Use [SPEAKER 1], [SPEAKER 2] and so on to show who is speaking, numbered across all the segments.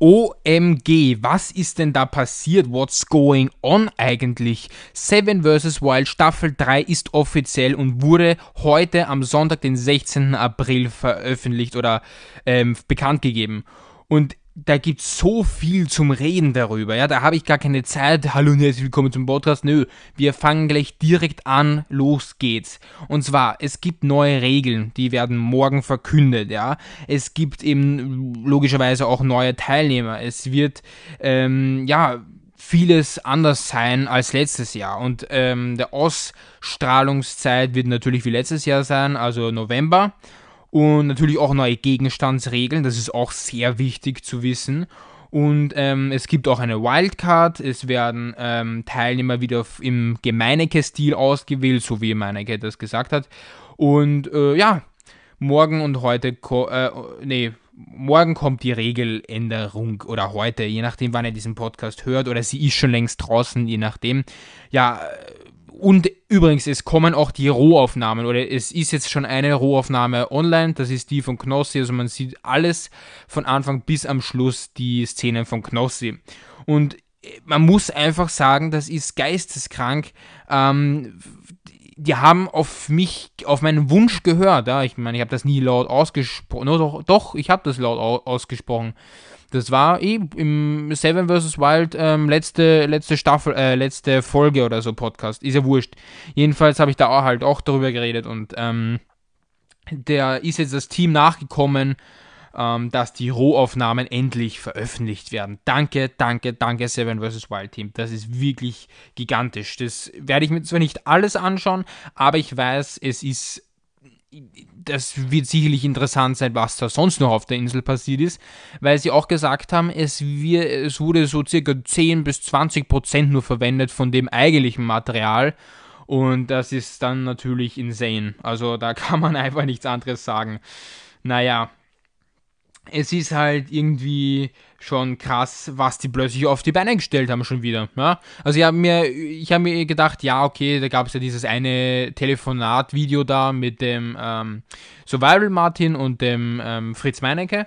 [SPEAKER 1] OMG, was ist denn da passiert? What's going on eigentlich? Seven vs. Wild Staffel 3 ist offiziell und wurde heute am Sonntag, den 16. April veröffentlicht oder ähm, bekannt gegeben. Und da gibt es so viel zum Reden darüber. Ja, da habe ich gar keine Zeit. Hallo und herzlich willkommen zum Podcast. Nö, wir fangen gleich direkt an. Los geht's. Und zwar, es gibt neue Regeln, die werden morgen verkündet. Ja, es gibt eben logischerweise auch neue Teilnehmer. Es wird ähm, ja vieles anders sein als letztes Jahr. Und ähm, der Ausstrahlungszeit wird natürlich wie letztes Jahr sein, also November. Und natürlich auch neue Gegenstandsregeln, das ist auch sehr wichtig zu wissen. Und ähm, es gibt auch eine Wildcard, es werden ähm, Teilnehmer wieder im Gemeinecke-Stil ausgewählt, so wie Meinecke das gesagt hat. Und äh, ja, morgen und heute, äh, nee, morgen kommt die Regeländerung oder heute, je nachdem, wann ihr diesen Podcast hört, oder sie ist schon längst draußen, je nachdem. Ja, und übrigens, es kommen auch die Rohaufnahmen oder es ist jetzt schon eine Rohaufnahme online, das ist die von Knossi, also man sieht alles von Anfang bis am Schluss die Szenen von Knossi. Und man muss einfach sagen, das ist geisteskrank. Ähm, die haben auf mich, auf meinen Wunsch gehört. Ja? Ich meine, ich habe das nie laut ausgesprochen. Doch, doch, ich habe das laut ausgesprochen. Das war eh im Seven vs. Wild ähm, letzte, letzte Staffel, äh, letzte Folge oder so Podcast. Ist ja wurscht. Jedenfalls habe ich da auch halt auch darüber geredet und ähm, der ist jetzt das Team nachgekommen, ähm, dass die Rohaufnahmen endlich veröffentlicht werden. Danke, danke, danke Seven vs. Wild Team. Das ist wirklich gigantisch. Das werde ich mir zwar nicht alles anschauen, aber ich weiß, es ist das wird sicherlich interessant sein, was da sonst noch auf der Insel passiert ist, weil sie auch gesagt haben, es, wir, es wurde so circa 10 bis 20 Prozent nur verwendet von dem eigentlichen Material und das ist dann natürlich insane. Also da kann man einfach nichts anderes sagen. Naja, es ist halt irgendwie schon krass, was die plötzlich auf die Beine gestellt haben schon wieder. Ja? Also ich habe mir, ich habe mir gedacht, ja, okay, da gab es ja dieses eine Telefonat-Video da mit dem ähm, Survival Martin und dem ähm, Fritz Meinecke.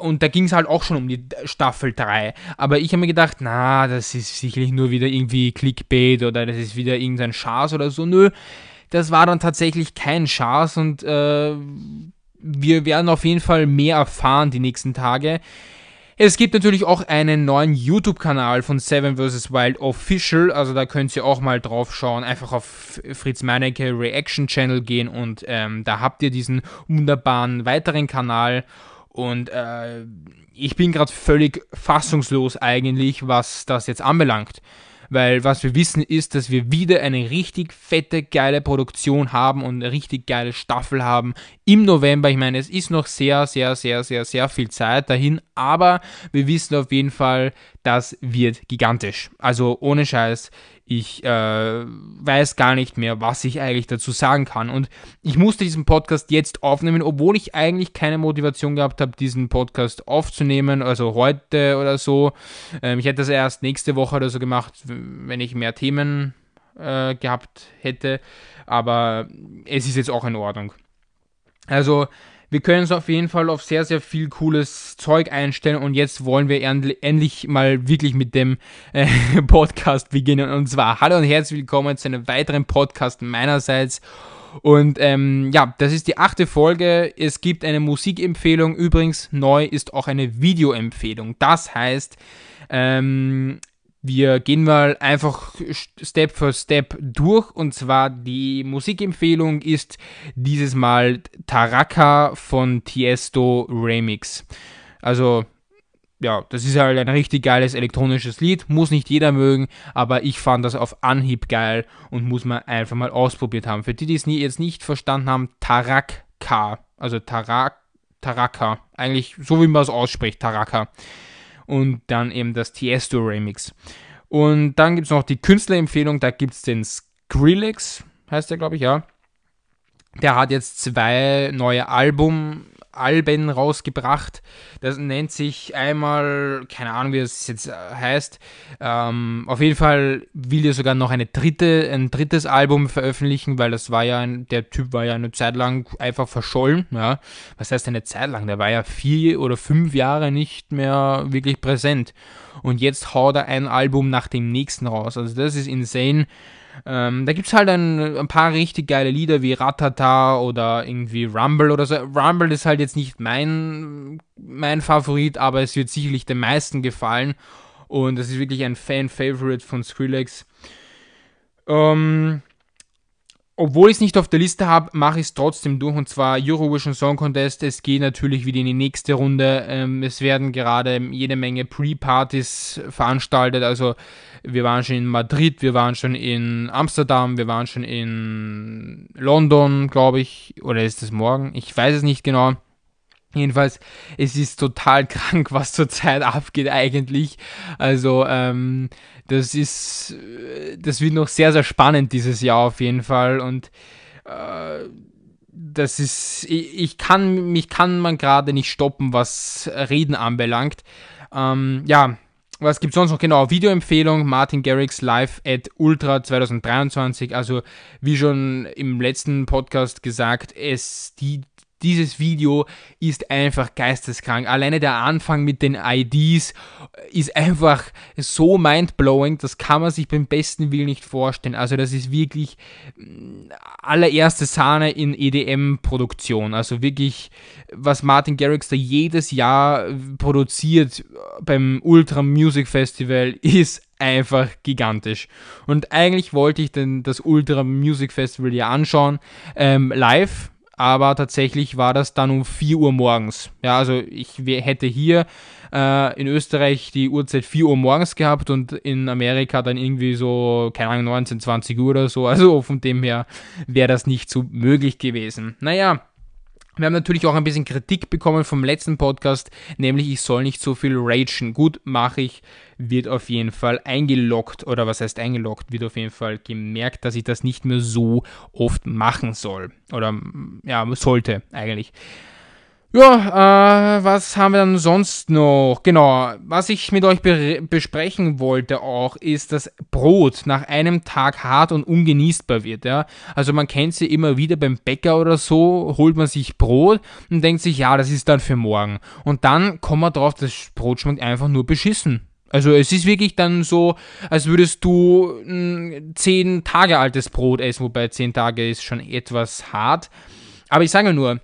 [SPEAKER 1] Und da ging es halt auch schon um die Staffel 3. Aber ich habe mir gedacht, na, das ist sicherlich nur wieder irgendwie Clickbait oder das ist wieder irgendein Schaß oder so. Nö, das war dann tatsächlich kein Schaß und äh, wir werden auf jeden Fall mehr erfahren die nächsten Tage. Es gibt natürlich auch einen neuen YouTube-Kanal von Seven vs. Wild Official, also da könnt ihr auch mal drauf schauen. Einfach auf Fritz Meinecke Reaction Channel gehen und ähm, da habt ihr diesen wunderbaren weiteren Kanal. Und äh, ich bin gerade völlig fassungslos eigentlich, was das jetzt anbelangt weil was wir wissen ist, dass wir wieder eine richtig fette, geile Produktion haben und eine richtig geile Staffel haben im November. Ich meine, es ist noch sehr, sehr, sehr, sehr, sehr viel Zeit dahin, aber wir wissen auf jeden Fall, das wird gigantisch. Also ohne Scheiß, ich äh, weiß gar nicht mehr, was ich eigentlich dazu sagen kann. Und ich musste diesen Podcast jetzt aufnehmen, obwohl ich eigentlich keine Motivation gehabt habe, diesen Podcast aufzunehmen, also heute oder so. Ähm, ich hätte das erst nächste Woche oder so gemacht, wenn ich mehr Themen äh, gehabt hätte. Aber es ist jetzt auch in Ordnung. Also wir können uns auf jeden Fall auf sehr, sehr viel cooles Zeug einstellen und jetzt wollen wir endlich mal wirklich mit dem äh, Podcast beginnen. Und zwar hallo und herzlich willkommen zu einem weiteren Podcast meinerseits. Und ähm, ja, das ist die achte Folge. Es gibt eine Musikempfehlung. Übrigens, neu ist auch eine Videoempfehlung. Das heißt, ähm, wir gehen mal einfach Step für Step durch und zwar die Musikempfehlung ist dieses Mal Taraka von Tiesto Remix. Also ja, das ist halt ein richtig geiles elektronisches Lied, muss nicht jeder mögen, aber ich fand das auf Anhieb geil und muss man einfach mal ausprobiert haben. Für die, die es nie, jetzt nicht verstanden haben, Taraka, also Tarak, Taraka, eigentlich so wie man es ausspricht, Taraka und dann eben das Tiesto Remix. Und dann gibt es noch die Künstlerempfehlung, da gibt es den Skrillex, heißt der glaube ich, ja. Der hat jetzt zwei neue Album, Alben rausgebracht. Das nennt sich einmal, keine Ahnung, wie es jetzt heißt. Ähm, auf jeden Fall will er sogar noch eine dritte, ein drittes Album veröffentlichen, weil das war ja, ein, der Typ war ja eine Zeit lang einfach verschollen. Ja. Was heißt eine Zeit lang? Der war ja vier oder fünf Jahre nicht mehr wirklich präsent. Und jetzt haut er ein Album nach dem nächsten raus. Also das ist insane. Ähm, da gibt es halt ein, ein, paar richtig geile Lieder wie Ratata oder irgendwie Rumble oder so. Rumble ist halt jetzt nicht mein, mein Favorit, aber es wird sicherlich den meisten gefallen. Und das ist wirklich ein Fan-Favorite von Skrillex. Ähm, obwohl ich es nicht auf der Liste habe, mache ich es trotzdem durch und zwar Eurovision Song Contest. Es geht natürlich wieder in die nächste Runde. Ähm, es werden gerade jede Menge Pre-Partys veranstaltet. Also wir waren schon in Madrid, wir waren schon in Amsterdam, wir waren schon in London, glaube ich. Oder ist es morgen? Ich weiß es nicht genau. Jedenfalls, es ist total krank, was zurzeit abgeht eigentlich. Also, ähm, das ist, das wird noch sehr, sehr spannend dieses Jahr auf jeden Fall. Und äh, das ist, ich, ich, kann, mich kann man gerade nicht stoppen, was Reden anbelangt. Ähm, ja, was gibt es sonst noch? Genau, Videoempfehlung, Martin Garrix live at Ultra 2023. Also, wie schon im letzten Podcast gesagt, es, die dieses Video ist einfach geisteskrank. Alleine der Anfang mit den IDs ist einfach so mindblowing, das kann man sich beim besten Willen nicht vorstellen. Also das ist wirklich mm, allererste Sahne in EDM-Produktion. Also wirklich, was Martin Garrix da jedes Jahr produziert beim Ultra Music Festival ist einfach gigantisch. Und eigentlich wollte ich denn das Ultra Music Festival ja anschauen, ähm, live aber tatsächlich war das dann um 4 Uhr morgens. Ja, also ich hätte hier äh, in Österreich die Uhrzeit 4 Uhr morgens gehabt und in Amerika dann irgendwie so, keine Ahnung, 19, 20 Uhr oder so. Also von dem her wäre das nicht so möglich gewesen. Naja, wir haben natürlich auch ein bisschen Kritik bekommen vom letzten Podcast, nämlich ich soll nicht so viel ragen. Gut, mache ich, wird auf jeden Fall eingeloggt oder was heißt eingeloggt, wird auf jeden Fall gemerkt, dass ich das nicht mehr so oft machen soll oder ja, sollte eigentlich. Ja, äh, was haben wir dann sonst noch? Genau, was ich mit euch be besprechen wollte auch, ist, dass Brot nach einem Tag hart und ungenießbar wird. Ja? Also man kennt sie immer wieder beim Bäcker oder so, holt man sich Brot und denkt sich, ja, das ist dann für morgen. Und dann kommt man drauf, das Brot schmeckt einfach nur beschissen. Also es ist wirklich dann so, als würdest du ein zehn Tage altes Brot essen, wobei zehn Tage ist schon etwas hart. Aber ich sage nur,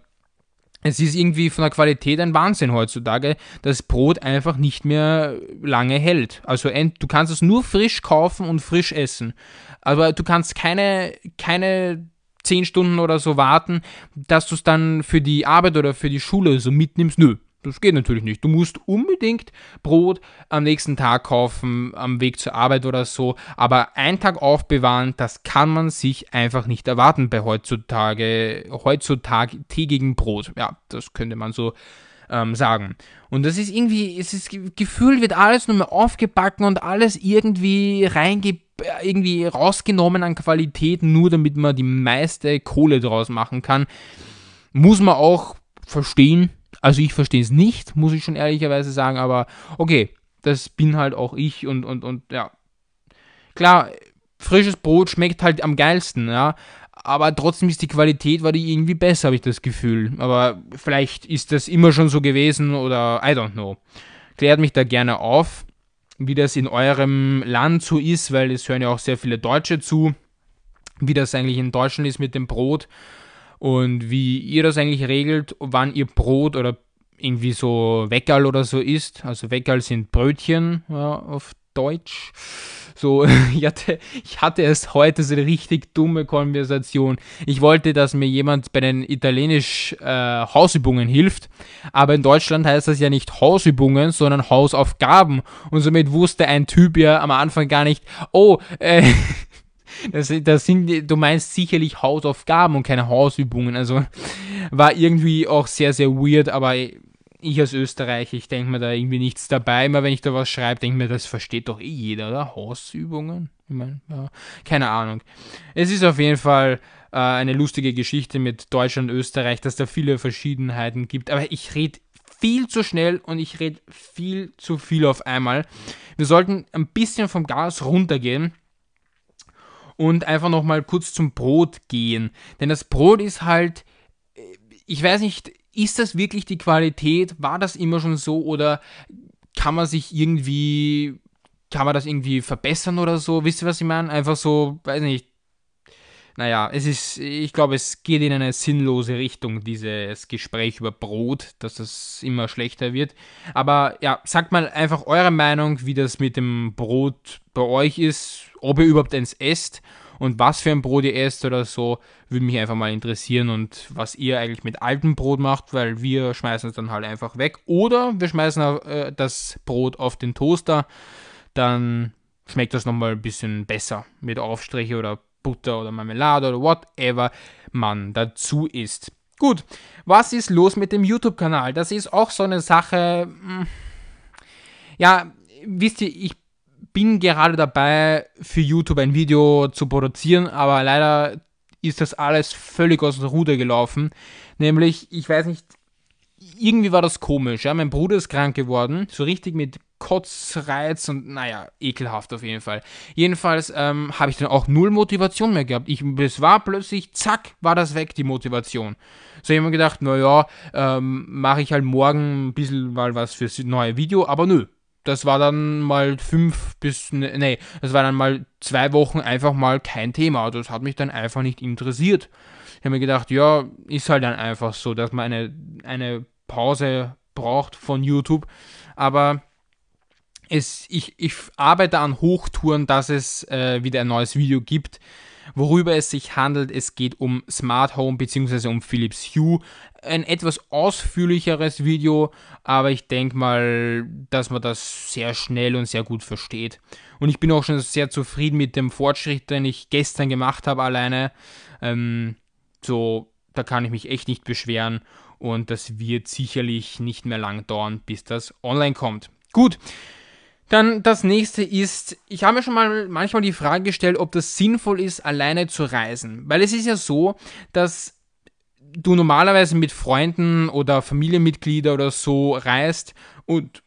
[SPEAKER 1] es ist irgendwie von der Qualität ein Wahnsinn heutzutage, dass Brot einfach nicht mehr lange hält. Also du kannst es nur frisch kaufen und frisch essen. Aber du kannst keine, keine 10 Stunden oder so warten, dass du es dann für die Arbeit oder für die Schule so mitnimmst. Nö, das geht natürlich nicht. Du musst unbedingt Brot am nächsten Tag kaufen, am Weg zur Arbeit oder so. Aber einen Tag aufbewahren, das kann man sich einfach nicht erwarten bei heutzutage, heutzutage tägigen Brot. Ja, das könnte man so ähm, sagen. Und das ist irgendwie, es ist Gefühl, wird alles nur mehr aufgebacken und alles irgendwie reinge irgendwie rausgenommen an Qualität, nur damit man die meiste Kohle draus machen kann. Muss man auch verstehen, also ich verstehe es nicht, muss ich schon ehrlicherweise sagen, aber okay, das bin halt auch ich und, und, und ja. Klar, frisches Brot schmeckt halt am geilsten, ja. Aber trotzdem ist die Qualität, war die irgendwie besser, habe ich das Gefühl. Aber vielleicht ist das immer schon so gewesen oder I don't know. Klärt mich da gerne auf, wie das in eurem Land so ist, weil es hören ja auch sehr viele Deutsche zu, wie das eigentlich in Deutschland ist mit dem Brot und wie ihr das eigentlich regelt, wann ihr Brot oder irgendwie so Weckerl oder so isst. Also Weckerl sind Brötchen ja, auf Deutsch. So, ich hatte, ich hatte erst heute so eine richtig dumme Konversation. Ich wollte, dass mir jemand bei den italienisch äh, Hausübungen hilft, aber in Deutschland heißt das ja nicht Hausübungen, sondern Hausaufgaben. Und somit wusste ein Typ ja am Anfang gar nicht, oh, äh, Das, das sind, du meinst sicherlich Hausaufgaben und keine Hausübungen. Also war irgendwie auch sehr, sehr weird, aber ich als Österreicher, ich denke mir da irgendwie nichts dabei. Immer wenn ich da was schreibe, denke mir, das versteht doch eh jeder, oder? Hausübungen? Ich meine, ja, keine Ahnung. Es ist auf jeden Fall, äh, eine lustige Geschichte mit Deutschland und Österreich, dass da viele Verschiedenheiten gibt. Aber ich rede viel zu schnell und ich rede viel zu viel auf einmal. Wir sollten ein bisschen vom Gas runtergehen und einfach nochmal kurz zum Brot gehen. Denn das Brot ist halt, äh, ich weiß nicht, ist das wirklich die Qualität? War das immer schon so oder kann man sich irgendwie, kann man das irgendwie verbessern oder so? Wisst ihr, was ich meine? Einfach so, weiß nicht, naja, es ist, ich glaube, es geht in eine sinnlose Richtung, dieses Gespräch über Brot, dass das immer schlechter wird. Aber ja, sagt mal einfach eure Meinung, wie das mit dem Brot bei euch ist, ob ihr überhaupt eins esst und was für ein Brot ihr esst oder so, würde mich einfach mal interessieren und was ihr eigentlich mit altem Brot macht, weil wir schmeißen es dann halt einfach weg. Oder wir schmeißen äh, das Brot auf den Toaster, dann schmeckt das nochmal ein bisschen besser mit Aufstriche oder Butter oder Marmelade oder whatever man dazu isst. Gut, was ist los mit dem YouTube-Kanal? Das ist auch so eine Sache. Hm, ja, wisst ihr, ich bin gerade dabei, für YouTube ein Video zu produzieren, aber leider ist das alles völlig aus dem Ruder gelaufen. Nämlich, ich weiß nicht, irgendwie war das komisch. Ja? Mein Bruder ist krank geworden, so richtig mit Kotzreiz und naja, ekelhaft auf jeden Fall. Jedenfalls ähm, habe ich dann auch null Motivation mehr gehabt. Ich, es war plötzlich, zack, war das weg, die Motivation. So habe ich mir gedacht, naja, ähm, mache ich halt morgen ein bisschen mal was fürs neue Video, aber nö. Das war dann mal fünf bis, ne, nee, das war dann mal zwei Wochen einfach mal kein Thema. Das hat mich dann einfach nicht interessiert. Ich habe mir gedacht, ja, ist halt dann einfach so, dass man eine, eine Pause braucht von YouTube. Aber es, ich, ich arbeite an Hochtouren, dass es äh, wieder ein neues Video gibt. Worüber es sich handelt, es geht um Smart Home bzw. um Philips Hue. Ein etwas ausführlicheres Video, aber ich denke mal, dass man das sehr schnell und sehr gut versteht. Und ich bin auch schon sehr zufrieden mit dem Fortschritt, den ich gestern gemacht habe alleine. Ähm, so, da kann ich mich echt nicht beschweren und das wird sicherlich nicht mehr lang dauern, bis das online kommt. Gut, dann das nächste ist, ich habe mir schon mal manchmal die Frage gestellt, ob das sinnvoll ist, alleine zu reisen. Weil es ist ja so, dass du normalerweise mit Freunden oder Familienmitgliedern oder so reist und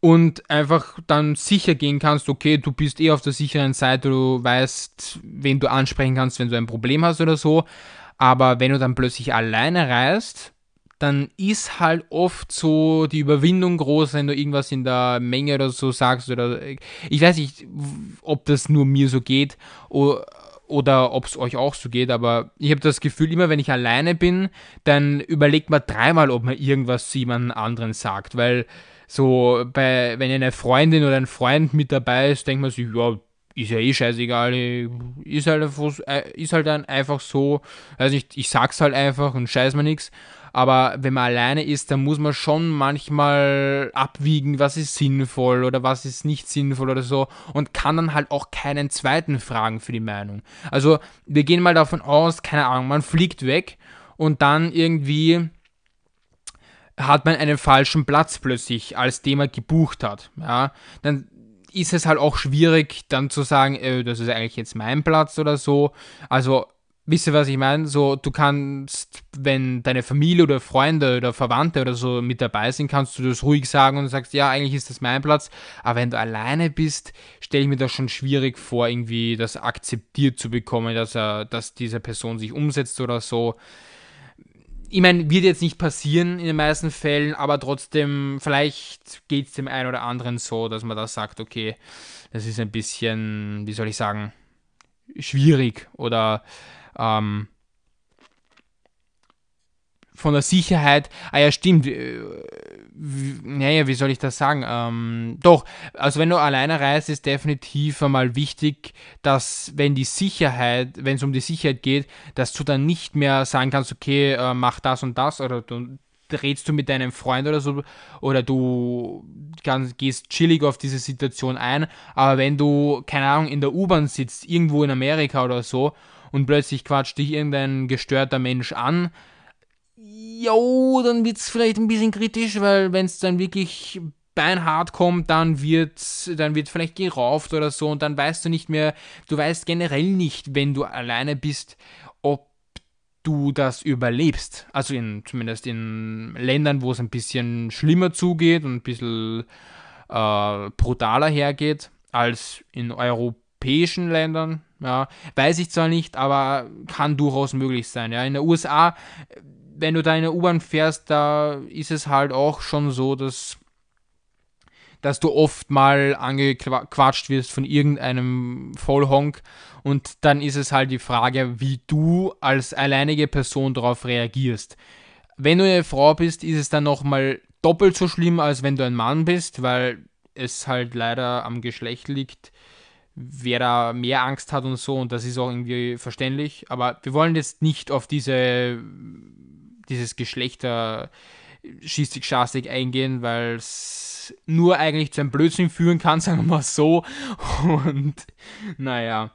[SPEAKER 1] und einfach dann sicher gehen kannst, okay, du bist eh auf der sicheren Seite, du weißt, wen du ansprechen kannst, wenn du ein Problem hast oder so. Aber wenn du dann plötzlich alleine reist, dann ist halt oft so die Überwindung groß, wenn du irgendwas in der Menge oder so sagst oder ich weiß nicht, ob das nur mir so geht oder, ob es euch auch so geht, aber ich habe das Gefühl, immer wenn ich alleine bin, dann überlegt man dreimal, ob man irgendwas zu jemandem anderen sagt, weil so bei, wenn eine Freundin oder ein Freund mit dabei ist, denkt man sich, ja, ist ja eh scheißegal, ist halt, äh, ist halt dann einfach so, also ich, ich sag's halt einfach und scheiß mir nichts. Aber wenn man alleine ist, dann muss man schon manchmal abwiegen, was ist sinnvoll oder was ist nicht sinnvoll oder so und kann dann halt auch keinen zweiten fragen für die Meinung. Also wir gehen mal davon aus, keine Ahnung, man fliegt weg und dann irgendwie hat man einen falschen Platz plötzlich, als den man gebucht hat. Ja, dann ist es halt auch schwierig, dann zu sagen, äh, das ist eigentlich jetzt mein Platz oder so. Also Wisst ihr, was ich meine? So, du kannst, wenn deine Familie oder Freunde oder Verwandte oder so mit dabei sind, kannst du das ruhig sagen und sagst, ja, eigentlich ist das mein Platz. Aber wenn du alleine bist, stelle ich mir das schon schwierig vor, irgendwie das akzeptiert zu bekommen, dass er, dass diese Person sich umsetzt oder so. Ich meine, wird jetzt nicht passieren in den meisten Fällen, aber trotzdem, vielleicht geht es dem einen oder anderen so, dass man da sagt, okay, das ist ein bisschen, wie soll ich sagen, schwierig oder ähm, von der Sicherheit, ah ja, stimmt, äh, naja, wie soll ich das sagen? Ähm, doch, also wenn du alleine reist, ist definitiv einmal wichtig, dass wenn die Sicherheit, wenn es um die Sicherheit geht, dass du dann nicht mehr sagen kannst, okay, äh, mach das und das oder du redest du mit deinem Freund oder so oder du kannst, gehst chillig auf diese Situation ein, aber wenn du, keine Ahnung, in der U-Bahn sitzt, irgendwo in Amerika oder so und plötzlich quatscht dich irgendein gestörter Mensch an, jo, dann wird es vielleicht ein bisschen kritisch, weil wenn es dann wirklich beinhart kommt, dann wird, dann wird vielleicht gerauft oder so und dann weißt du nicht mehr, du weißt generell nicht, wenn du alleine bist, ob du das überlebst. Also in, zumindest in Ländern, wo es ein bisschen schlimmer zugeht und ein bisschen äh, brutaler hergeht als in europäischen Ländern. Ja, weiß ich zwar nicht, aber kann durchaus möglich sein. Ja, in den USA, wenn du da in der U-Bahn fährst, da ist es halt auch schon so, dass dass du oft mal angequatscht wirst von irgendeinem Vollhonk und dann ist es halt die Frage, wie du als alleinige Person darauf reagierst. Wenn du eine Frau bist, ist es dann nochmal doppelt so schlimm, als wenn du ein Mann bist, weil es halt leider am Geschlecht liegt, wer da mehr Angst hat und so und das ist auch irgendwie verständlich. Aber wir wollen jetzt nicht auf diese, dieses Geschlechter schießig schastig eingehen, weil es nur eigentlich zu einem Blödsinn führen kann, sagen wir mal so. Und naja.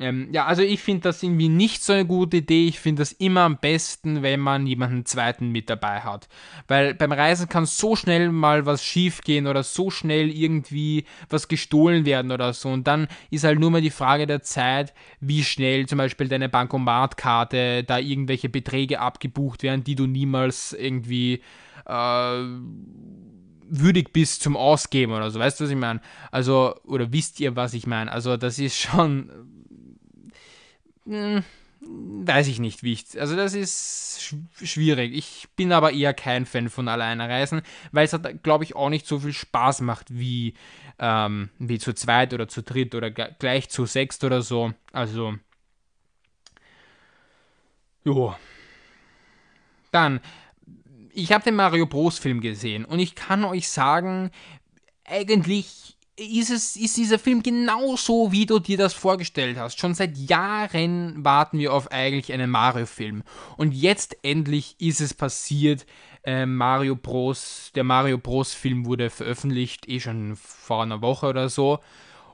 [SPEAKER 1] Ähm, ja, also ich finde das irgendwie nicht so eine gute Idee. Ich finde das immer am besten, wenn man jemanden zweiten mit dabei hat. Weil beim Reisen kann so schnell mal was schief gehen oder so schnell irgendwie was gestohlen werden oder so. Und dann ist halt nur mal die Frage der Zeit, wie schnell zum Beispiel deine Bankomatkarte da irgendwelche Beträge abgebucht werden, die du niemals irgendwie äh, würdig bist zum Ausgeben oder so. Weißt du, was ich meine? Also, oder wisst ihr, was ich meine? Also, das ist schon. Äh, weiß ich nicht, wie ich. Also, das ist sch schwierig. Ich bin aber eher kein Fan von Alleinereisen, weil es, glaube ich, auch nicht so viel Spaß macht wie, ähm, wie zu zweit oder zu dritt oder gleich zu sechst oder so. Also. Jo. Dann ich habe den Mario Bros. Film gesehen und ich kann euch sagen, eigentlich ist, es, ist dieser Film genauso, wie du dir das vorgestellt hast. Schon seit Jahren warten wir auf eigentlich einen Mario-Film. Und jetzt endlich ist es passiert. Äh, Mario Bros. Der Mario Bros. Film wurde veröffentlicht, eh schon vor einer Woche oder so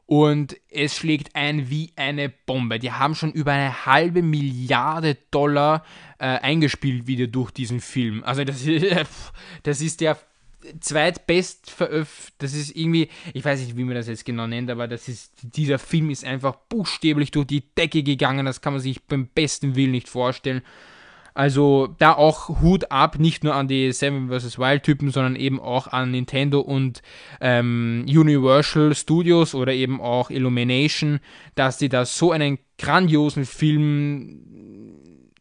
[SPEAKER 1] und es schlägt ein wie eine Bombe. Die haben schon über eine halbe Milliarde Dollar äh, eingespielt wieder durch diesen Film. Also das das ist der zweitbest veröffentlicht, das ist irgendwie, ich weiß nicht, wie man das jetzt genau nennt, aber das ist, dieser Film ist einfach buchstäblich durch die Decke gegangen, das kann man sich beim besten Willen nicht vorstellen. Also da auch Hut ab, nicht nur an die Seven vs. Wild Typen, sondern eben auch an Nintendo und ähm, Universal Studios oder eben auch Illumination, dass sie da so einen grandiosen Film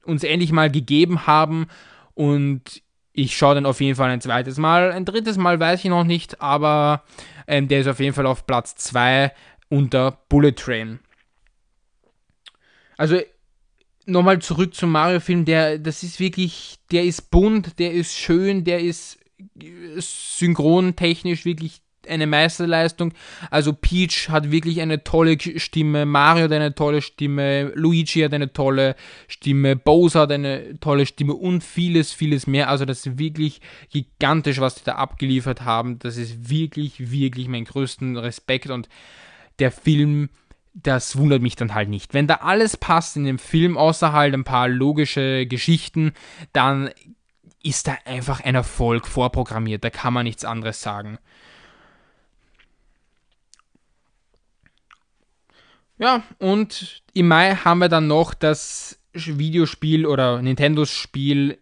[SPEAKER 1] uns endlich mal gegeben haben und ich schaue dann auf jeden Fall ein zweites Mal. Ein drittes Mal weiß ich noch nicht, aber ähm, der ist auf jeden Fall auf Platz 2 unter Bullet Train. Also nochmal zurück zum Mario-Film, der, das ist wirklich, der ist bunt, der ist schön, der ist synchrontechnisch wirklich eine Meisterleistung. Also Peach hat wirklich eine tolle Stimme, Mario hat eine tolle Stimme, Luigi hat eine tolle Stimme, Bowser hat eine tolle Stimme und vieles, vieles mehr. Also das ist wirklich gigantisch, was die da abgeliefert haben. Das ist wirklich, wirklich mein größten Respekt und der Film das wundert mich dann halt nicht. Wenn da alles passt in dem Film, außer halt ein paar logische Geschichten, dann ist da einfach ein Erfolg vorprogrammiert. Da kann man nichts anderes sagen. Ja, und im Mai haben wir dann noch das Videospiel oder Nintendos Spiel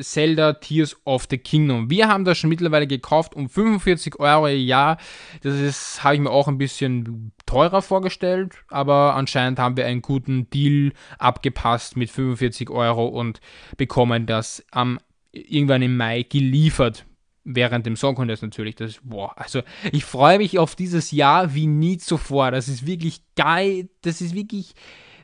[SPEAKER 1] Zelda Tears of the Kingdom. Wir haben das schon mittlerweile gekauft um 45 Euro im Jahr. Das ist, habe ich mir auch ein bisschen teurer vorgestellt, aber anscheinend haben wir einen guten Deal abgepasst mit 45 Euro und bekommen das am irgendwann im Mai geliefert. Während dem Song Contest natürlich. Das boah, also ich freue mich auf dieses Jahr wie nie zuvor. Das ist wirklich geil. Das ist wirklich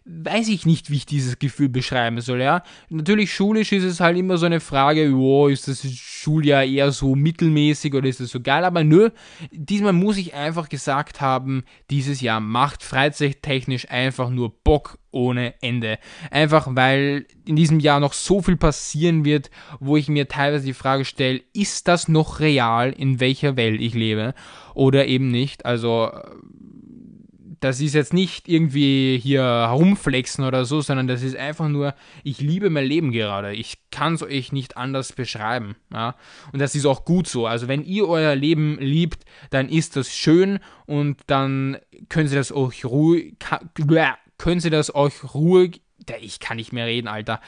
[SPEAKER 1] weiß ich nicht, wie ich dieses Gefühl beschreiben soll, ja. Natürlich schulisch ist es halt immer so eine Frage, oh, ist das Schuljahr eher so mittelmäßig oder ist es so geil, aber nö, diesmal muss ich einfach gesagt haben, dieses Jahr macht freizeittechnisch einfach nur Bock ohne Ende. Einfach weil in diesem Jahr noch so viel passieren wird, wo ich mir teilweise die Frage stelle, ist das noch real, in welcher Welt ich lebe oder eben nicht? Also das ist jetzt nicht irgendwie hier herumflexen oder so, sondern das ist einfach nur, ich liebe mein Leben gerade. Ich kann es euch nicht anders beschreiben. Ja? Und das ist auch gut so. Also wenn ihr euer Leben liebt, dann ist das schön und dann können sie das euch ruhig, können sie das euch ruhig, ich kann nicht mehr reden, Alter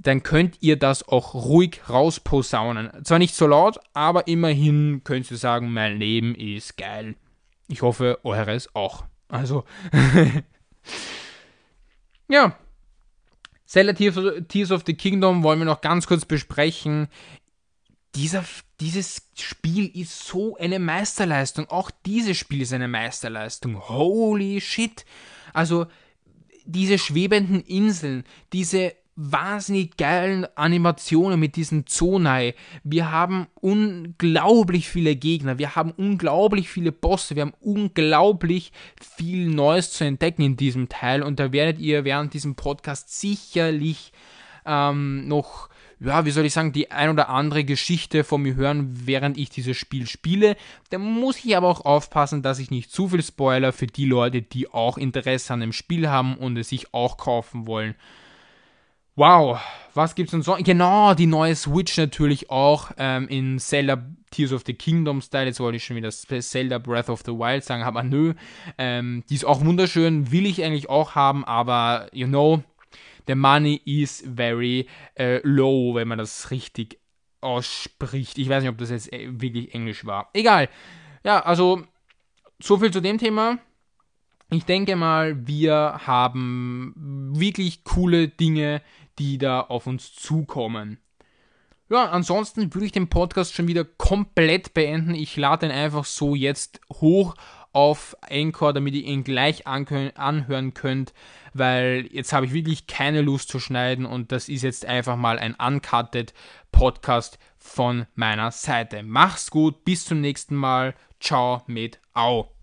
[SPEAKER 1] dann könnt ihr das auch ruhig rausposaunen. Zwar nicht so laut, aber immerhin könnt ihr sagen, mein Leben ist geil. Ich hoffe, eures auch. Also, ja. Zelda Tears of the Kingdom wollen wir noch ganz kurz besprechen. Dieser, dieses Spiel ist so eine Meisterleistung. Auch dieses Spiel ist eine Meisterleistung. Holy shit. Also, diese schwebenden Inseln, diese wahnsinnig geilen Animationen mit diesen Zonai. Wir haben unglaublich viele Gegner, wir haben unglaublich viele Bosse, wir haben unglaublich viel Neues zu entdecken in diesem Teil und da werdet ihr während diesem Podcast sicherlich ähm, noch, ja, wie soll ich sagen, die ein oder andere Geschichte von mir hören, während ich dieses Spiel spiele. Da muss ich aber auch aufpassen, dass ich nicht zu viel Spoiler für die Leute, die auch Interesse an dem Spiel haben und es sich auch kaufen wollen. Wow, was gibt's denn so? Genau, die neue Switch natürlich auch ähm, in Zelda Tears of the Kingdom Style. Jetzt wollte ich schon wieder Zelda Breath of the Wild sagen, aber nö. Ähm, die ist auch wunderschön, will ich eigentlich auch haben, aber you know, the money is very äh, low, wenn man das richtig ausspricht. Ich weiß nicht, ob das jetzt äh, wirklich Englisch war. Egal. Ja, also so viel zu dem Thema. Ich denke mal, wir haben wirklich coole Dinge die da auf uns zukommen. Ja, ansonsten würde ich den Podcast schon wieder komplett beenden. Ich lade ihn einfach so jetzt hoch auf Anchor, damit ihr ihn gleich anhören könnt, weil jetzt habe ich wirklich keine Lust zu schneiden und das ist jetzt einfach mal ein uncutted Podcast von meiner Seite. Mach's gut, bis zum nächsten Mal. Ciao mit Au.